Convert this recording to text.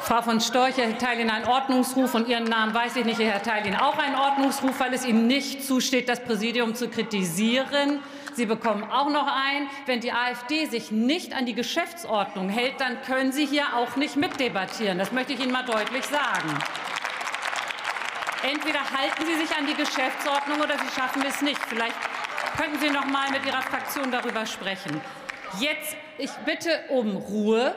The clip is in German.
Frau von Storch erteilt Ihnen einen Ordnungsruf und Ihren Namen weiß ich nicht. Ich erteile Ihnen auch einen Ordnungsruf, weil es Ihnen nicht zusteht, das Präsidium zu kritisieren. Sie bekommen auch noch ein. Wenn die AfD sich nicht an die Geschäftsordnung hält, dann können Sie hier auch nicht mitdebattieren. Das möchte ich Ihnen mal deutlich sagen. Entweder halten Sie sich an die Geschäftsordnung oder Sie schaffen es nicht. Vielleicht könnten Sie noch mal mit Ihrer Fraktion darüber sprechen. Jetzt, ich bitte um Ruhe.